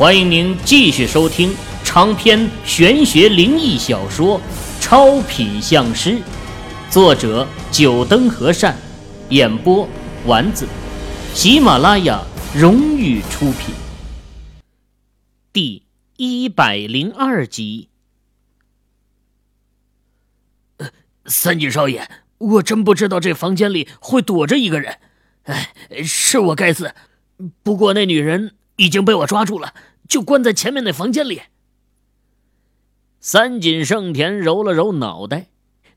欢迎您继续收听长篇玄学灵异小说《超品相师》，作者：九灯和善，演播：丸子，喜马拉雅荣誉出品。第一百零二集。三井少爷，我真不知道这房间里会躲着一个人，哎，是我该死。不过那女人已经被我抓住了。就关在前面那房间里。三井胜田揉了揉脑袋，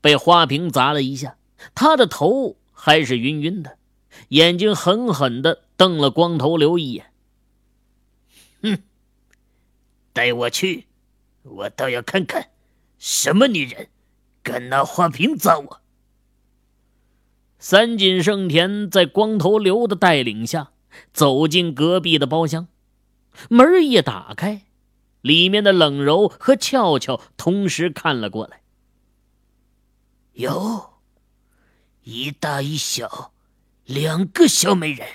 被花瓶砸了一下，他的头还是晕晕的，眼睛狠狠的瞪了光头刘一眼。哼，带我去，我倒要看看，什么女人敢拿花瓶砸我。三井胜田在光头刘的带领下走进隔壁的包厢。门一打开，里面的冷柔和俏俏同时看了过来。哟，一大一小，两个小美人。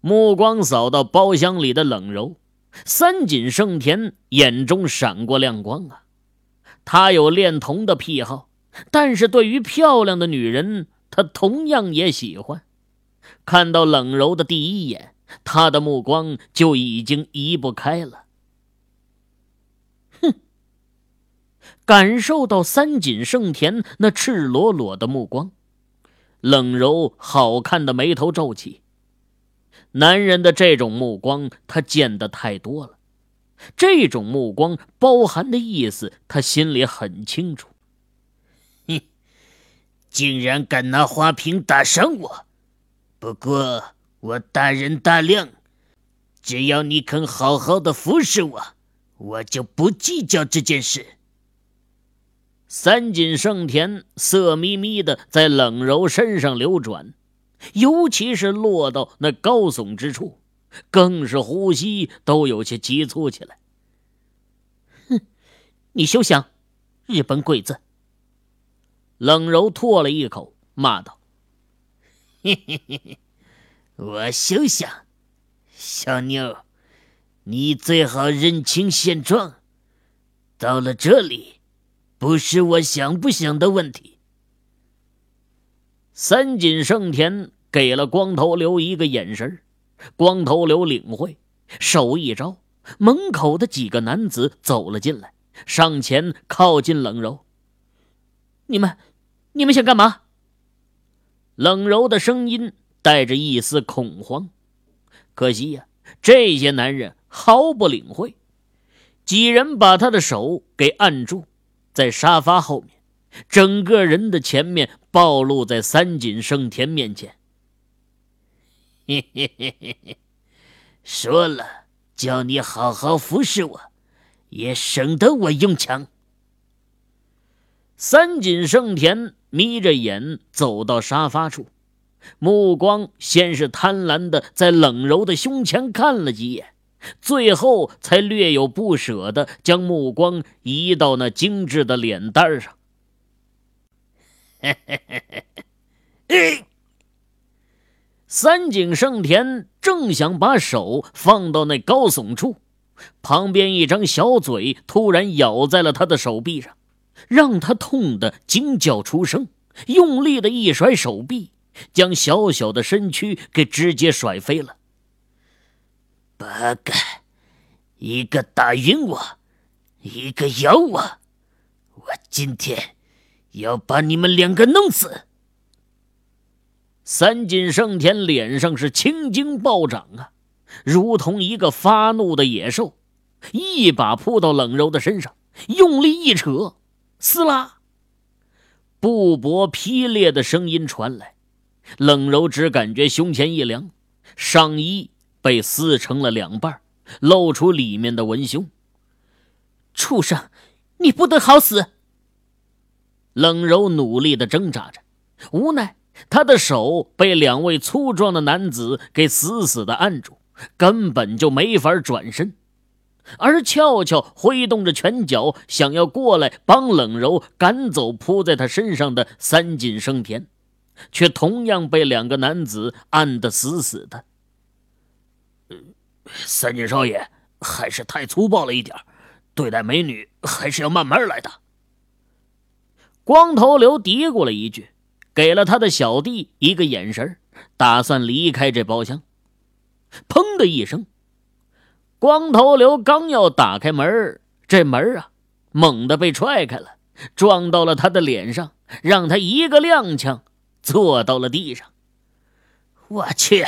目光扫到包厢里的冷柔，三井胜田眼中闪过亮光啊！他有恋童的癖好，但是对于漂亮的女人，他同样也喜欢。看到冷柔的第一眼。他的目光就已经移不开了。哼！感受到三井胜田那赤裸裸的目光，冷柔好看的眉头皱起。男人的这种目光，他见得太多了。这种目光包含的意思，他心里很清楚。哼！竟然敢拿花瓶打伤我！不过……我大人大量，只要你肯好好的服侍我，我就不计较这件事。三井胜田色眯眯的在冷柔身上流转，尤其是落到那高耸之处，更是呼吸都有些急促起来。哼，你休想！日本鬼子！冷柔唾了一口，骂道：“嘿嘿嘿嘿。”我休想，小妞，你最好认清现状。到了这里，不是我想不想的问题。三井胜田给了光头刘一个眼神，光头刘领会，手一招，门口的几个男子走了进来，上前靠近冷柔。你们，你们想干嘛？冷柔的声音。带着一丝恐慌，可惜呀，这些男人毫不领会。几人把他的手给按住，在沙发后面，整个人的前面暴露在三井胜田面前。嘿嘿嘿嘿嘿，说了，叫你好好服侍我，也省得我用枪。三井胜田眯着眼走到沙发处。目光先是贪婪的在冷柔的胸前看了几眼，最后才略有不舍的将目光移到那精致的脸蛋上。嘿 三井胜田正想把手放到那高耸处，旁边一张小嘴突然咬在了他的手臂上，让他痛得惊叫出声，用力的一甩手臂。将小小的身躯给直接甩飞了。八个，一个打晕我，一个咬我，我今天要把你们两个弄死！三井胜田脸上是青筋暴涨啊，如同一个发怒的野兽，一把扑到冷柔的身上，用力一扯，撕拉，布帛劈裂的声音传来。冷柔只感觉胸前一凉，上衣被撕成了两半，露出里面的文胸。畜生，你不得好死！冷柔努力的挣扎着，无奈他的手被两位粗壮的男子给死死的按住，根本就没法转身。而俏俏挥动着拳脚，想要过来帮冷柔赶走扑在他身上的三井生田。却同样被两个男子按得死死的。三井少爷还是太粗暴了一点，对待美女还是要慢慢来的。光头刘嘀咕了一句，给了他的小弟一个眼神，打算离开这包厢。砰的一声，光头刘刚要打开门，这门啊，猛地被踹开了，撞到了他的脸上，让他一个踉跄，坐到了地上。我去，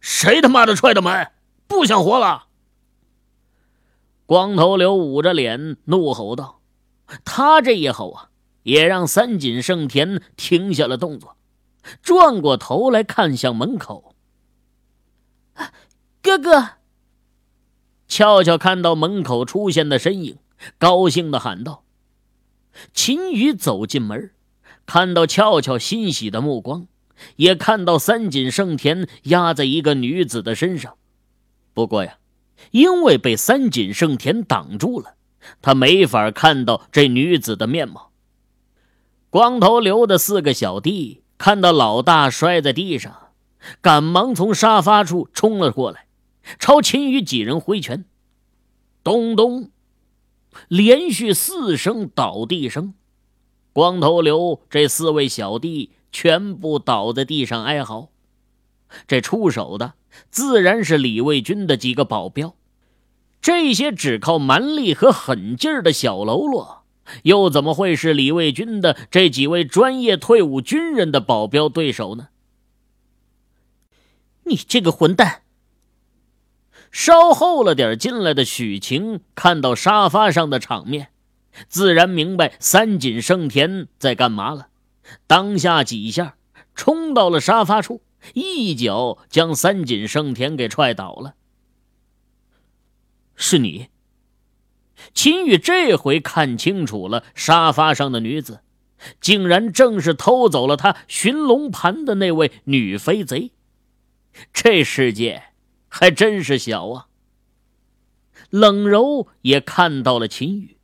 谁他妈的踹的门？不想活了！光头刘捂着脸怒吼道：“他这一吼啊！”也让三井胜田停下了动作，转过头来看向门口。哥哥，俏俏看到门口出现的身影，高兴的喊道：“秦宇走进门，看到俏俏欣喜的目光，也看到三井胜田压在一个女子的身上。不过呀，因为被三井胜田挡住了，他没法看到这女子的面貌。”光头刘的四个小弟看到老大摔在地上，赶忙从沙发处冲了过来，朝秦宇几人挥拳。咚咚，连续四声倒地声，光头刘这四位小弟全部倒在地上哀嚎。这出手的自然是李卫军的几个保镖，这些只靠蛮力和狠劲儿的小喽啰。又怎么会是李卫军的这几位专业退伍军人的保镖对手呢？你这个混蛋！稍后了点进来的许晴看到沙发上的场面，自然明白三井胜田在干嘛了。当下几下冲到了沙发处，一脚将三井胜田给踹倒了。是你。秦宇这回看清楚了，沙发上的女子，竟然正是偷走了他寻龙盘的那位女飞贼。这世界还真是小啊！冷柔也看到了秦宇，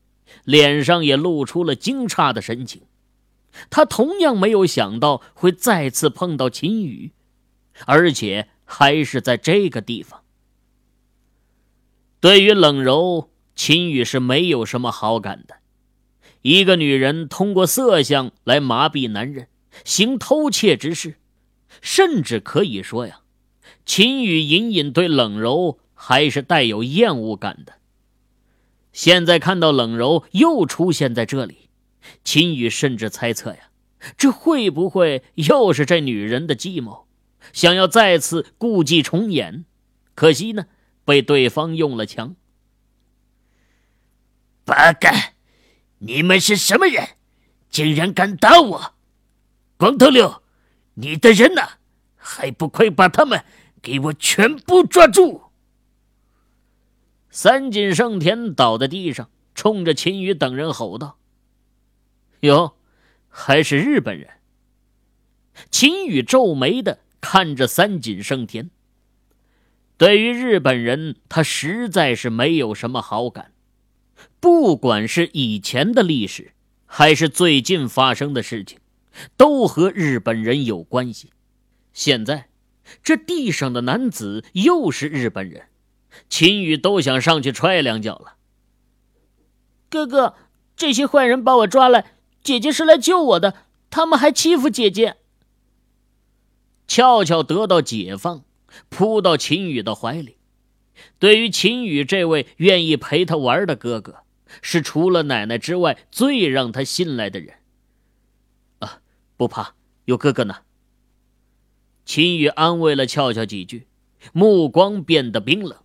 脸上也露出了惊诧的神情。他同样没有想到会再次碰到秦宇，而且还是在这个地方。对于冷柔。秦宇是没有什么好感的。一个女人通过色相来麻痹男人，行偷窃之事，甚至可以说呀，秦宇隐隐对冷柔还是带有厌恶感的。现在看到冷柔又出现在这里，秦宇甚至猜测呀，这会不会又是这女人的计谋，想要再次故伎重演？可惜呢，被对方用了枪。八嘎！你们是什么人？竟然敢打我！光头六，你的人呢？还不快把他们给我全部抓住！三井胜田倒在地上，冲着秦宇等人吼道：“哟，还是日本人！”秦宇皱眉的看着三井胜田。对于日本人，他实在是没有什么好感。不管是以前的历史，还是最近发生的事情，都和日本人有关系。现在，这地上的男子又是日本人，秦宇都想上去踹两脚了。哥哥，这些坏人把我抓来，姐姐是来救我的，他们还欺负姐姐。俏俏得到解放，扑到秦宇的怀里。对于秦宇这位愿意陪他玩的哥哥。是除了奶奶之外最让他信赖的人。啊，不怕，有哥哥呢。秦宇安慰了俏俏几句，目光变得冰冷。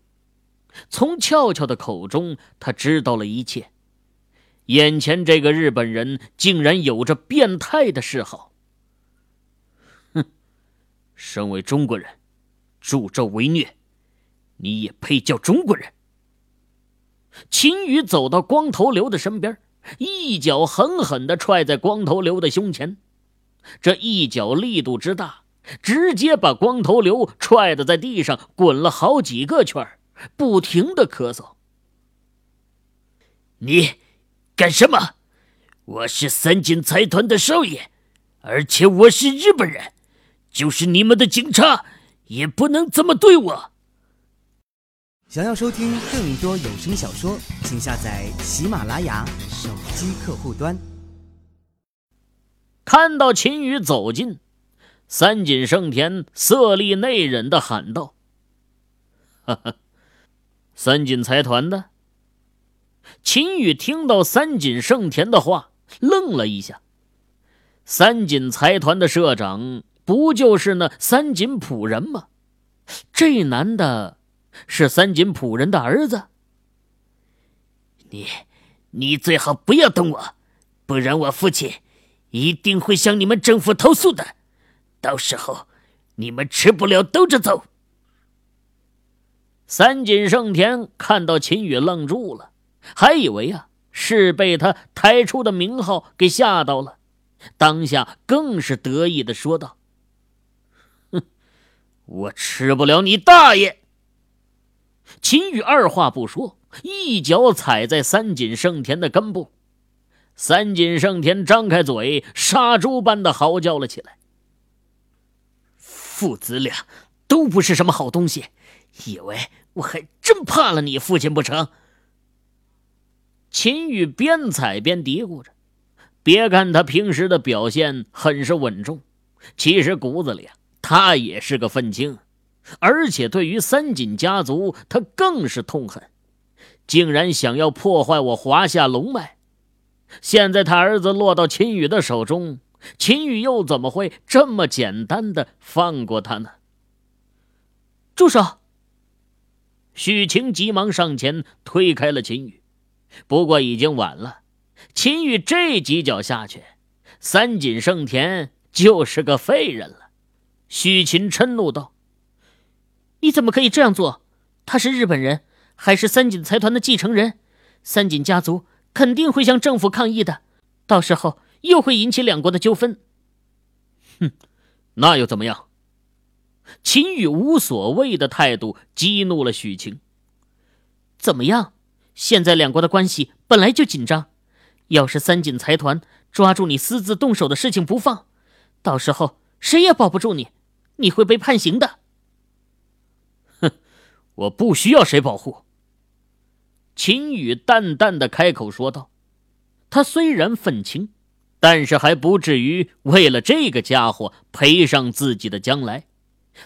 从俏俏的口中，他知道了一切。眼前这个日本人竟然有着变态的嗜好。哼，身为中国人，助纣为虐，你也配叫中国人？秦宇走到光头刘的身边，一脚狠狠地踹在光头刘的胸前。这一脚力度之大，直接把光头刘踹得在地上滚了好几个圈儿不停的咳嗽。你干什么？我是三井财团的少爷，而且我是日本人，就是你们的警察也不能这么对我。想要收听更多有声小说，请下载喜马拉雅手机客户端。看到秦宇走近，三井胜田色厉内荏的喊道：“哈哈，三井财团的。”秦宇听到三井胜田的话，愣了一下。三井财团的社长不就是那三井普人吗？这男的。是三井普人的儿子。你，你最好不要动我，不然我父亲一定会向你们政府投诉的。到时候你们吃不了兜着走。三井胜田看到秦羽愣住了，还以为啊是被他抬出的名号给吓到了，当下更是得意的说道：“哼，我吃不了你大爷！”秦羽二话不说，一脚踩在三井胜田的根部。三井胜田张开嘴，杀猪般的嚎叫了起来：“父子俩都不是什么好东西，以为我还真怕了你父亲不成？”秦羽边踩边嘀咕着：“别看他平时的表现很是稳重，其实骨子里啊，他也是个愤青。”而且对于三井家族，他更是痛恨，竟然想要破坏我华夏龙脉。现在他儿子落到秦羽的手中，秦羽又怎么会这么简单的放过他呢？住手！许晴急忙上前推开了秦羽，不过已经晚了。秦羽这几脚下去，三井盛田就是个废人了。许晴嗔怒道。你怎么可以这样做？他是日本人，还是三井财团的继承人？三井家族肯定会向政府抗议的，到时候又会引起两国的纠纷。哼，那又怎么样？秦羽无所谓的态度激怒了许晴。怎么样？现在两国的关系本来就紧张，要是三井财团抓住你私自动手的事情不放，到时候谁也保不住你，你会被判刑的。哼我不需要谁保护。”秦羽淡淡的开口说道。他虽然愤青，但是还不至于为了这个家伙赔上自己的将来。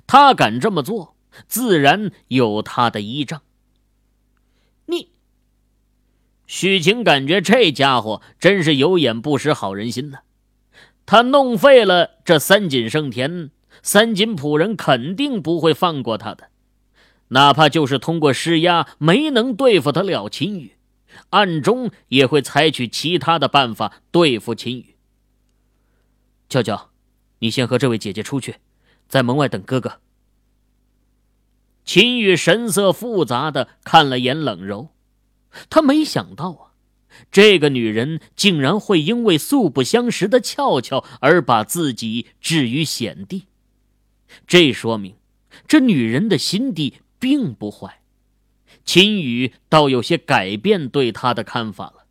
他敢这么做，自然有他的依仗。你，许晴感觉这家伙真是有眼不识好人心呢。他弄废了这三井胜田，三井普人肯定不会放过他的。哪怕就是通过施压没能对付得了秦羽，暗中也会采取其他的办法对付秦羽。娇娇，你先和这位姐姐出去，在门外等哥哥。秦宇神色复杂的看了眼冷柔，他没想到啊，这个女人竟然会因为素不相识的俏俏而把自己置于险地，这说明这女人的心地。并不坏，秦宇倒有些改变对他的看法了。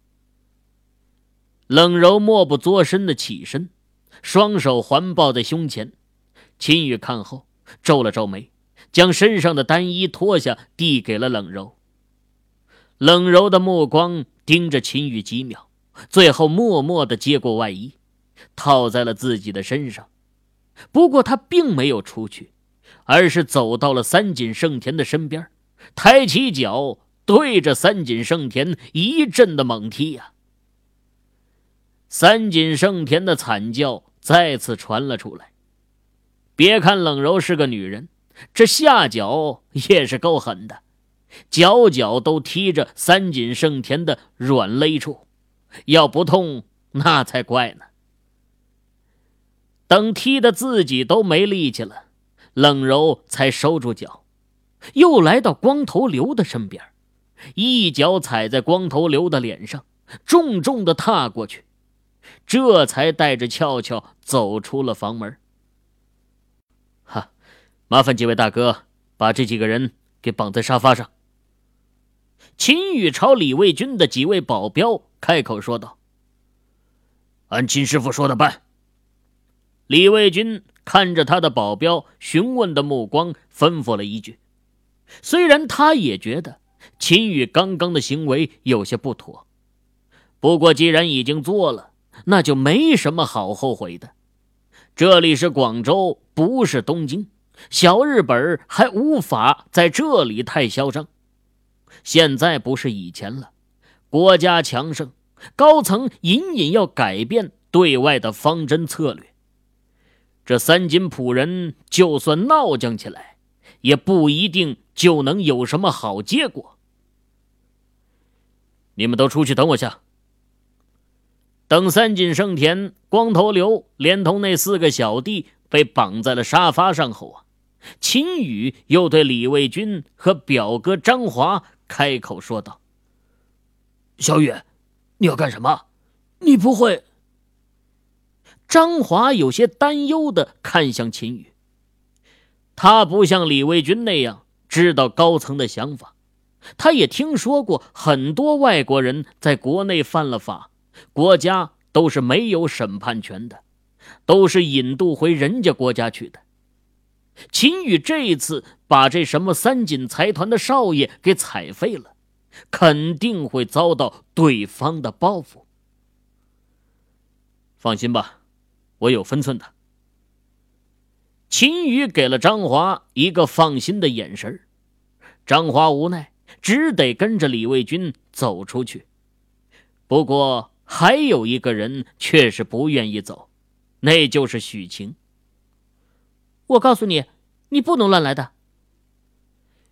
冷柔默不作声的起身，双手环抱在胸前。秦羽看后皱了皱眉，将身上的单衣脱下，递给了冷柔。冷柔的目光盯着秦羽几秒，最后默默的接过外衣，套在了自己的身上。不过他并没有出去。而是走到了三井胜田的身边，抬起脚对着三井胜田一阵的猛踢呀！三井胜田的惨叫再次传了出来。别看冷柔是个女人，这下脚也是够狠的，脚脚都踢着三井胜田的软肋处，要不痛那才怪呢。等踢的自己都没力气了。冷柔才收住脚，又来到光头刘的身边，一脚踩在光头刘的脸上，重重的踏过去，这才带着俏俏走出了房门。麻烦几位大哥把这几个人给绑在沙发上。秦宇朝李卫军的几位保镖开口说道：“按秦师傅说的办。”李卫军。看着他的保镖询问的目光，吩咐了一句：“虽然他也觉得秦宇刚刚的行为有些不妥，不过既然已经做了，那就没什么好后悔的。这里是广州，不是东京，小日本还无法在这里太嚣张。现在不是以前了，国家强盛，高层隐隐要改变对外的方针策略。这三金仆人就算闹僵起来，也不一定就能有什么好结果。你们都出去等我下。等三井胜田、光头刘连同那四个小弟被绑在了沙发上后啊，秦宇又对李卫军和表哥张华开口说道：“小雨，你要干什么？你不会？”张华有些担忧的看向秦宇。他不像李卫军那样知道高层的想法，他也听说过很多外国人在国内犯了法，国家都是没有审判权的，都是引渡回人家国家去的。秦宇这一次把这什么三锦财团的少爷给踩废了，肯定会遭到对方的报复。放心吧。我有分寸的。秦宇给了张华一个放心的眼神张华无奈，只得跟着李卫军走出去。不过，还有一个人却是不愿意走，那就是许晴。我告诉你，你不能乱来的。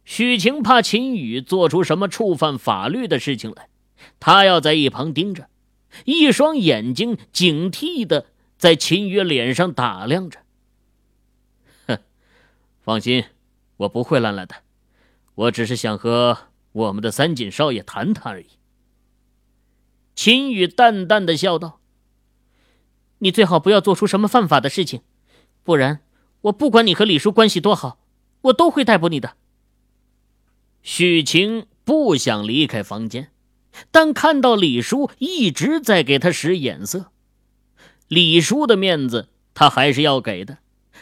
许晴怕秦宇做出什么触犯法律的事情来，他要在一旁盯着，一双眼睛警惕的。在秦宇脸上打量着，哼，放心，我不会乱来的，我只是想和我们的三锦少爷谈谈而已。秦宇淡淡的笑道：“你最好不要做出什么犯法的事情，不然我不管你和李叔关系多好，我都会逮捕你的。”许晴不想离开房间，但看到李叔一直在给他使眼色。李叔的面子，他还是要给的，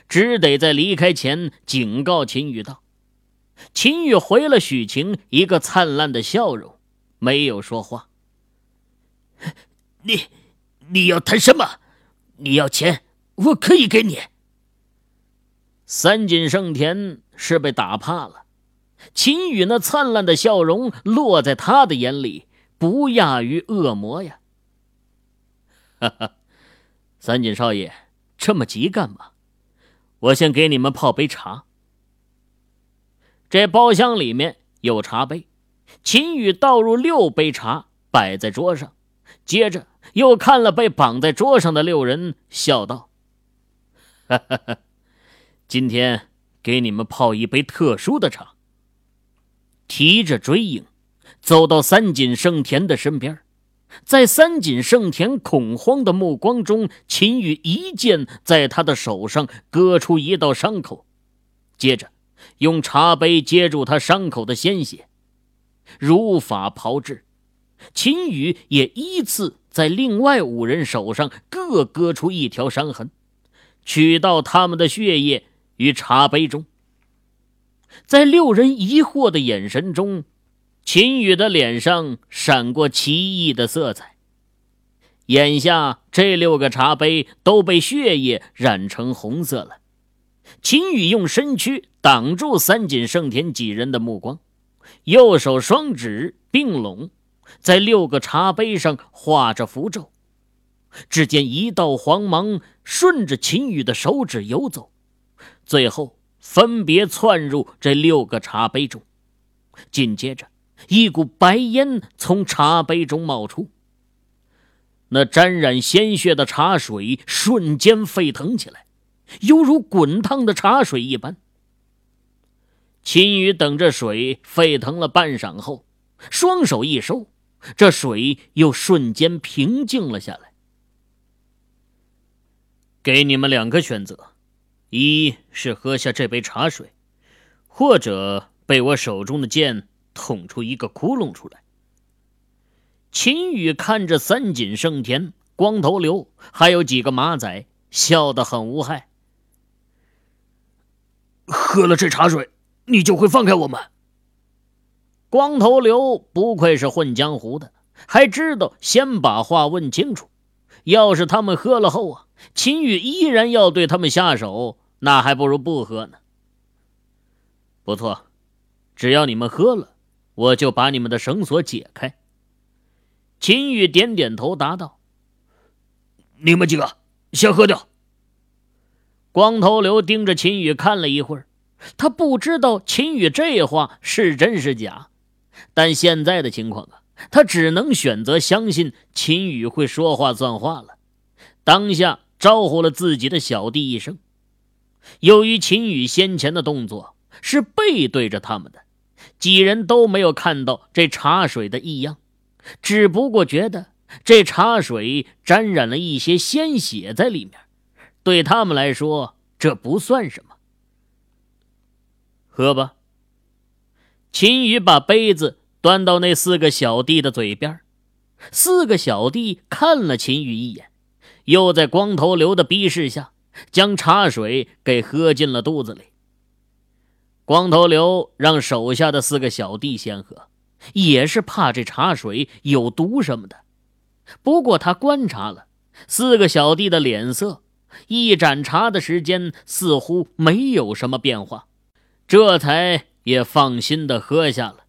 只得在离开前警告秦宇道：“秦宇回了许晴一个灿烂的笑容，没有说话。你，你要谈什么？你要钱，我可以给你。”三井胜田是被打怕了，秦宇那灿烂的笑容落在他的眼里，不亚于恶魔呀！哈哈。三井少爷，这么急干嘛？我先给你们泡杯茶。这包厢里面有茶杯，秦宇倒入六杯茶，摆在桌上，接着又看了被绑在桌上的六人，笑道：“哈哈哈，今天给你们泡一杯特殊的茶。”提着追影，走到三井胜田的身边。在三井胜田恐慌的目光中，秦宇一剑在他的手上割出一道伤口，接着用茶杯接住他伤口的鲜血，如法炮制。秦宇也依次在另外五人手上各割出一条伤痕，取到他们的血液于茶杯中。在六人疑惑的眼神中。秦宇的脸上闪过奇异的色彩。眼下这六个茶杯都被血液染成红色了。秦宇用身躯挡住三井胜田几人的目光，右手双指并拢，在六个茶杯上画着符咒。只见一道黄芒顺着秦宇的手指游走，最后分别窜入这六个茶杯中。紧接着。一股白烟从茶杯中冒出，那沾染鲜血的茶水瞬间沸腾起来，犹如滚烫的茶水一般。秦宇等着水沸腾了半晌后，双手一收，这水又瞬间平静了下来。给你们两个选择：一是喝下这杯茶水，或者被我手中的剑。捅出一个窟窿出来。秦宇看着三井胜田、光头刘，还有几个马仔，笑得很无害。喝了这茶水，你就会放开我们？光头刘不愧是混江湖的，还知道先把话问清楚。要是他们喝了后啊，秦宇依然要对他们下手，那还不如不喝呢。不错，只要你们喝了，我就把你们的绳索解开。秦羽点点头，答道：“你们几个先喝掉。”光头刘盯着秦羽看了一会儿，他不知道秦羽这话是真是假，但现在的情况啊，他只能选择相信秦羽会说话算话了。当下招呼了自己的小弟一声。由于秦羽先前的动作是背对着他们的，几人都没有看到这茶水的异样，只不过觉得这茶水沾染了一些鲜血在里面。对他们来说，这不算什么。喝吧。秦羽把杯子端到那四个小弟的嘴边，四个小弟看了秦羽一眼，又在光头刘的逼视下，将茶水给喝进了肚子里。光头刘让手下的四个小弟先喝，也是怕这茶水有毒什么的。不过他观察了四个小弟的脸色。一盏茶的时间似乎没有什么变化，这才也放心的喝下了。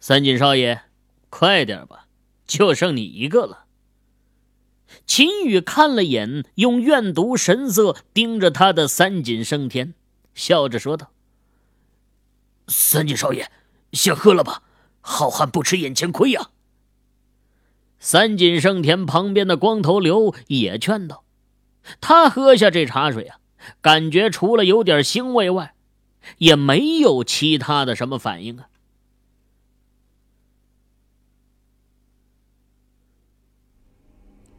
三锦少爷，快点吧，就剩你一个了。秦羽看了眼用怨毒神色盯着他的三井升天，笑着说道：“三井少爷，先喝了吧，好汉不吃眼前亏呀。”三井盛田旁边的光头刘也劝道：“他喝下这茶水啊，感觉除了有点腥味外，也没有其他的什么反应啊。”